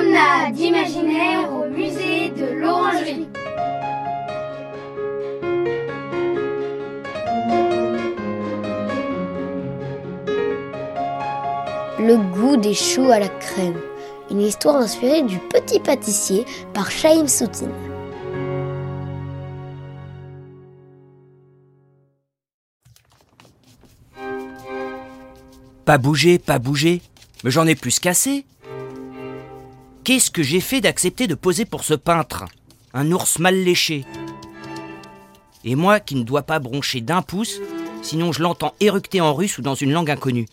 Promenade imaginaire au musée de l'Orangerie. Le goût des choux à la crème. Une histoire inspirée du petit pâtissier par Chaim Soutine. Pas bouger, pas bouger. Mais j'en ai plus qu'assez. Qu'est-ce que j'ai fait d'accepter de poser pour ce peintre? Un ours mal léché. Et moi qui ne dois pas broncher d'un pouce, sinon je l'entends éructer en russe ou dans une langue inconnue.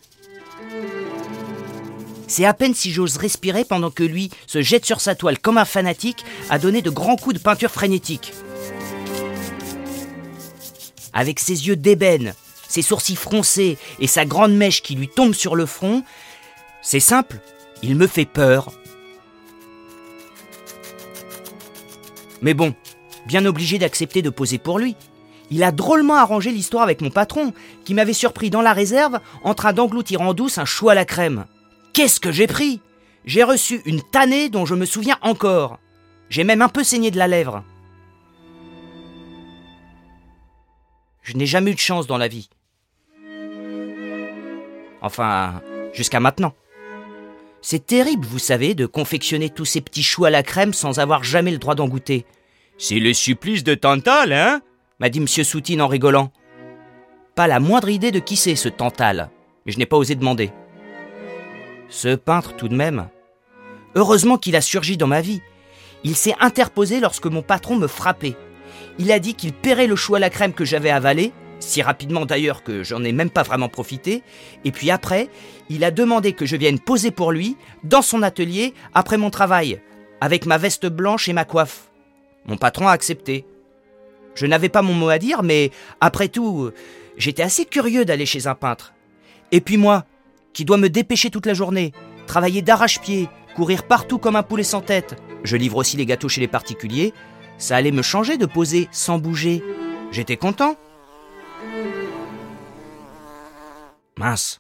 C'est à peine si j'ose respirer pendant que lui se jette sur sa toile comme un fanatique à donner de grands coups de peinture frénétique. Avec ses yeux d'ébène, ses sourcils froncés et sa grande mèche qui lui tombe sur le front, c'est simple, il me fait peur. Mais bon, bien obligé d'accepter de poser pour lui. Il a drôlement arrangé l'histoire avec mon patron, qui m'avait surpris dans la réserve en train d'engloutir en douce un chou à la crème. Qu'est-ce que j'ai pris? J'ai reçu une tannée dont je me souviens encore. J'ai même un peu saigné de la lèvre. Je n'ai jamais eu de chance dans la vie. Enfin, jusqu'à maintenant. C'est terrible, vous savez, de confectionner tous ces petits choux à la crème sans avoir jamais le droit d'en goûter. C'est le supplice de Tantal, hein m'a dit M. Soutine en rigolant. Pas la moindre idée de qui c'est ce Tantal, mais je n'ai pas osé demander. Ce peintre, tout de même. Heureusement qu'il a surgi dans ma vie. Il s'est interposé lorsque mon patron me frappait. Il a dit qu'il paierait le chou à la crème que j'avais avalé, si rapidement d'ailleurs que j'en ai même pas vraiment profité, et puis après, il a demandé que je vienne poser pour lui, dans son atelier, après mon travail, avec ma veste blanche et ma coiffe. Mon patron a accepté. Je n'avais pas mon mot à dire, mais après tout, j'étais assez curieux d'aller chez un peintre. Et puis moi, qui dois me dépêcher toute la journée, travailler d'arrache-pied, courir partout comme un poulet sans tête, je livre aussi les gâteaux chez les particuliers, ça allait me changer de poser sans bouger. J'étais content. Mince.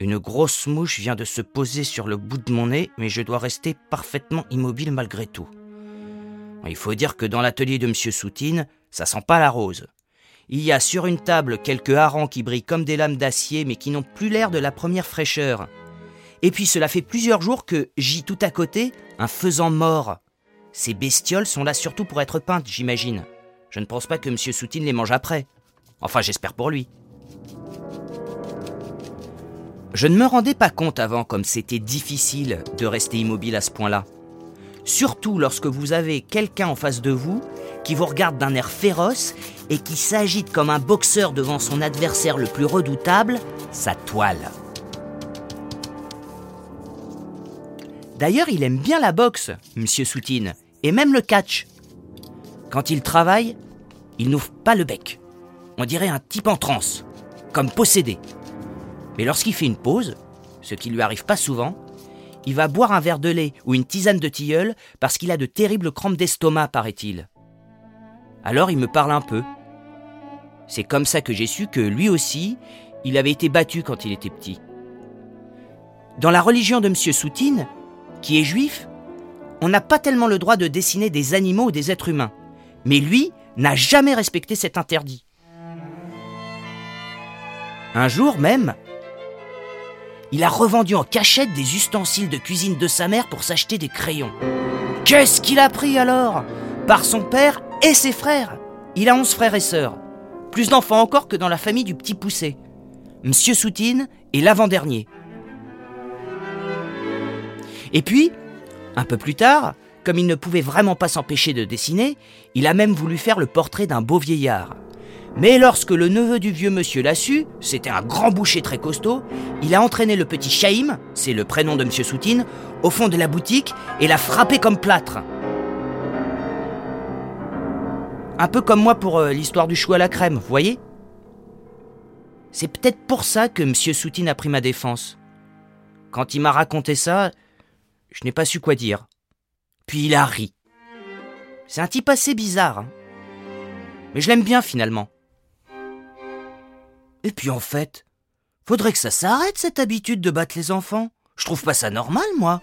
Une grosse mouche vient de se poser sur le bout de mon nez, mais je dois rester parfaitement immobile malgré tout. Il faut dire que dans l'atelier de M. Soutine, ça sent pas la rose. Il y a sur une table quelques harengs qui brillent comme des lames d'acier, mais qui n'ont plus l'air de la première fraîcheur. Et puis cela fait plusieurs jours que j'y tout à côté un faisan mort. Ces bestioles sont là surtout pour être peintes, j'imagine. Je ne pense pas que M. Soutine les mange après. Enfin, j'espère pour lui. Je ne me rendais pas compte avant comme c'était difficile de rester immobile à ce point-là. Surtout lorsque vous avez quelqu'un en face de vous qui vous regarde d'un air féroce et qui s'agite comme un boxeur devant son adversaire le plus redoutable, sa toile. D'ailleurs, il aime bien la boxe, Monsieur Soutine, et même le catch. Quand il travaille, il n'ouvre pas le bec. On dirait un type en transe, comme possédé. Mais lorsqu'il fait une pause, ce qui lui arrive pas souvent, il va boire un verre de lait ou une tisane de tilleul parce qu'il a de terribles crampes d'estomac, paraît-il. Alors il me parle un peu. C'est comme ça que j'ai su que lui aussi, il avait été battu quand il était petit. Dans la religion de M. Soutine, qui est juif, on n'a pas tellement le droit de dessiner des animaux ou des êtres humains. Mais lui n'a jamais respecté cet interdit. Un jour même, il a revendu en cachette des ustensiles de cuisine de sa mère pour s'acheter des crayons. Qu'est-ce qu'il a pris alors? Par son père et ses frères. Il a onze frères et sœurs. Plus d'enfants encore que dans la famille du petit poussé. Monsieur Soutine est l'avant-dernier. Et puis, un peu plus tard, comme il ne pouvait vraiment pas s'empêcher de dessiner, il a même voulu faire le portrait d'un beau vieillard. Mais lorsque le neveu du vieux monsieur l'a su, c'était un grand boucher très costaud, il a entraîné le petit Chaim, c'est le prénom de monsieur Soutine, au fond de la boutique et l'a frappé comme plâtre. Un peu comme moi pour euh, l'histoire du chou à la crème, vous voyez? C'est peut-être pour ça que monsieur Soutine a pris ma défense. Quand il m'a raconté ça, je n'ai pas su quoi dire. Puis il a ri. C'est un type assez bizarre. hein. Mais je l'aime bien finalement. Et puis en fait, faudrait que ça s'arrête cette habitude de battre les enfants. Je trouve pas ça normal, moi.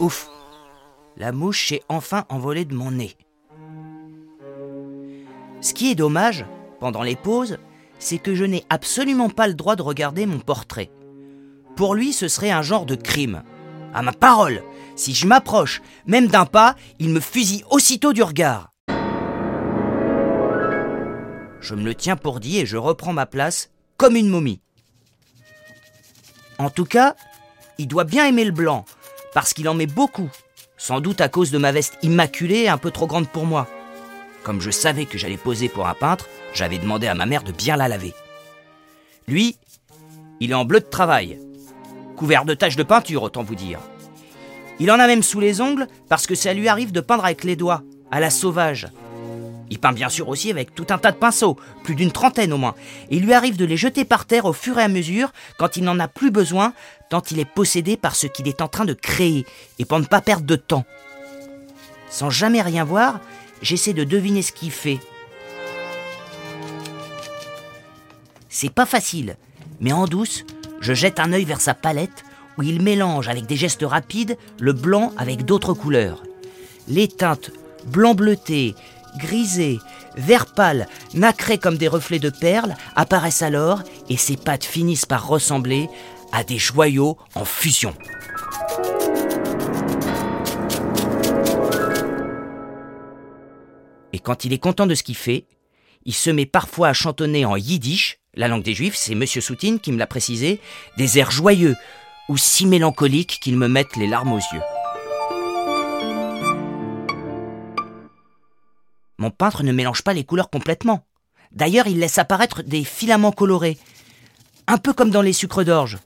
Ouf La mouche s'est enfin envolée de mon nez. Ce qui est dommage, pendant les pauses, c'est que je n'ai absolument pas le droit de regarder mon portrait. Pour lui, ce serait un genre de crime. À ma parole, si je m'approche, même d'un pas, il me fusille aussitôt du regard. Je me le tiens pour dit et je reprends ma place comme une momie. En tout cas, il doit bien aimer le blanc, parce qu'il en met beaucoup, sans doute à cause de ma veste immaculée un peu trop grande pour moi. Comme je savais que j'allais poser pour un peintre, j'avais demandé à ma mère de bien la laver. Lui, il est en bleu de travail, couvert de taches de peinture, autant vous dire. Il en a même sous les ongles parce que ça lui arrive de peindre avec les doigts, à la sauvage. Il peint bien sûr aussi avec tout un tas de pinceaux, plus d'une trentaine au moins, et il lui arrive de les jeter par terre au fur et à mesure quand il n'en a plus besoin, tant il est possédé par ce qu'il est en train de créer, et pour ne pas perdre de temps. Sans jamais rien voir, j'essaie de deviner ce qu'il fait. C'est pas facile, mais en douce, je jette un œil vers sa palette où il mélange avec des gestes rapides le blanc avec d'autres couleurs. Les teintes blanc bleuté, grisé, vert pâle, nacré comme des reflets de perles apparaissent alors et ses pattes finissent par ressembler à des joyaux en fusion. Et quand il est content de ce qu'il fait, il se met parfois à chantonner en yiddish, la langue des juifs, c'est Monsieur Soutine qui me l'a précisé, des airs joyeux ou si mélancoliques qu'ils me mettent les larmes aux yeux. Mon peintre ne mélange pas les couleurs complètement. D'ailleurs, il laisse apparaître des filaments colorés, un peu comme dans les sucres d'orge.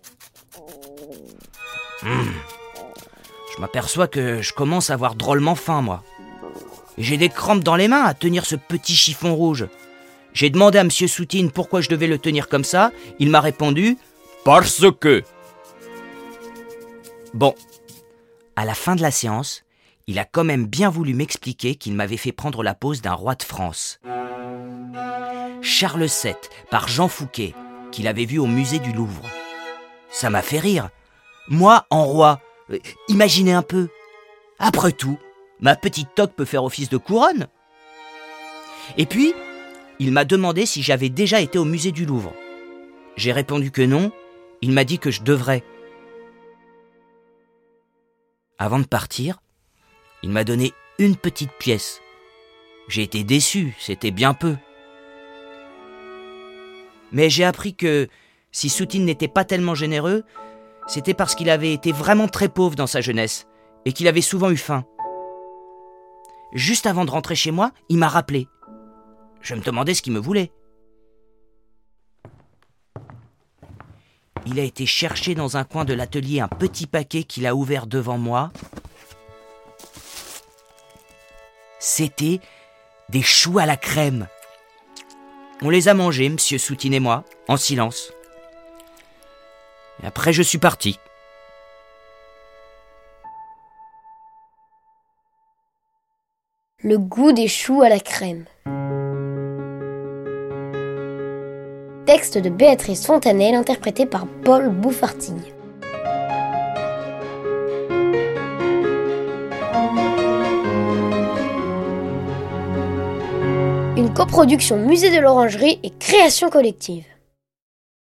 Hum. Je m'aperçois que je commence à avoir drôlement faim, moi. J'ai des crampes dans les mains à tenir ce petit chiffon rouge. J'ai demandé à Monsieur Soutine pourquoi je devais le tenir comme ça. Il m'a répondu Parce que. Bon, à la fin de la séance, il a quand même bien voulu m'expliquer qu'il m'avait fait prendre la pose d'un roi de France. Charles VII, par Jean Fouquet, qu'il avait vu au musée du Louvre. Ça m'a fait rire. Moi, en roi, euh, imaginez un peu. Après tout, ma petite toque peut faire office de couronne. Et puis, il m'a demandé si j'avais déjà été au musée du Louvre. J'ai répondu que non, il m'a dit que je devrais. Avant de partir, il m'a donné une petite pièce. J'ai été déçu, c'était bien peu. Mais j'ai appris que si Soutine n'était pas tellement généreux, c'était parce qu'il avait été vraiment très pauvre dans sa jeunesse et qu'il avait souvent eu faim. Juste avant de rentrer chez moi, il m'a rappelé. Je me demandais ce qu'il me voulait. Il a été chercher dans un coin de l'atelier un petit paquet qu'il a ouvert devant moi. C'était des choux à la crème. On les a mangés, monsieur Soutine et moi, en silence. Et après, je suis parti. Le goût des choux à la crème. Texte de Béatrice Fontanelle interprété par Paul Bouffartille. Une coproduction Musée de l'Orangerie et création collective.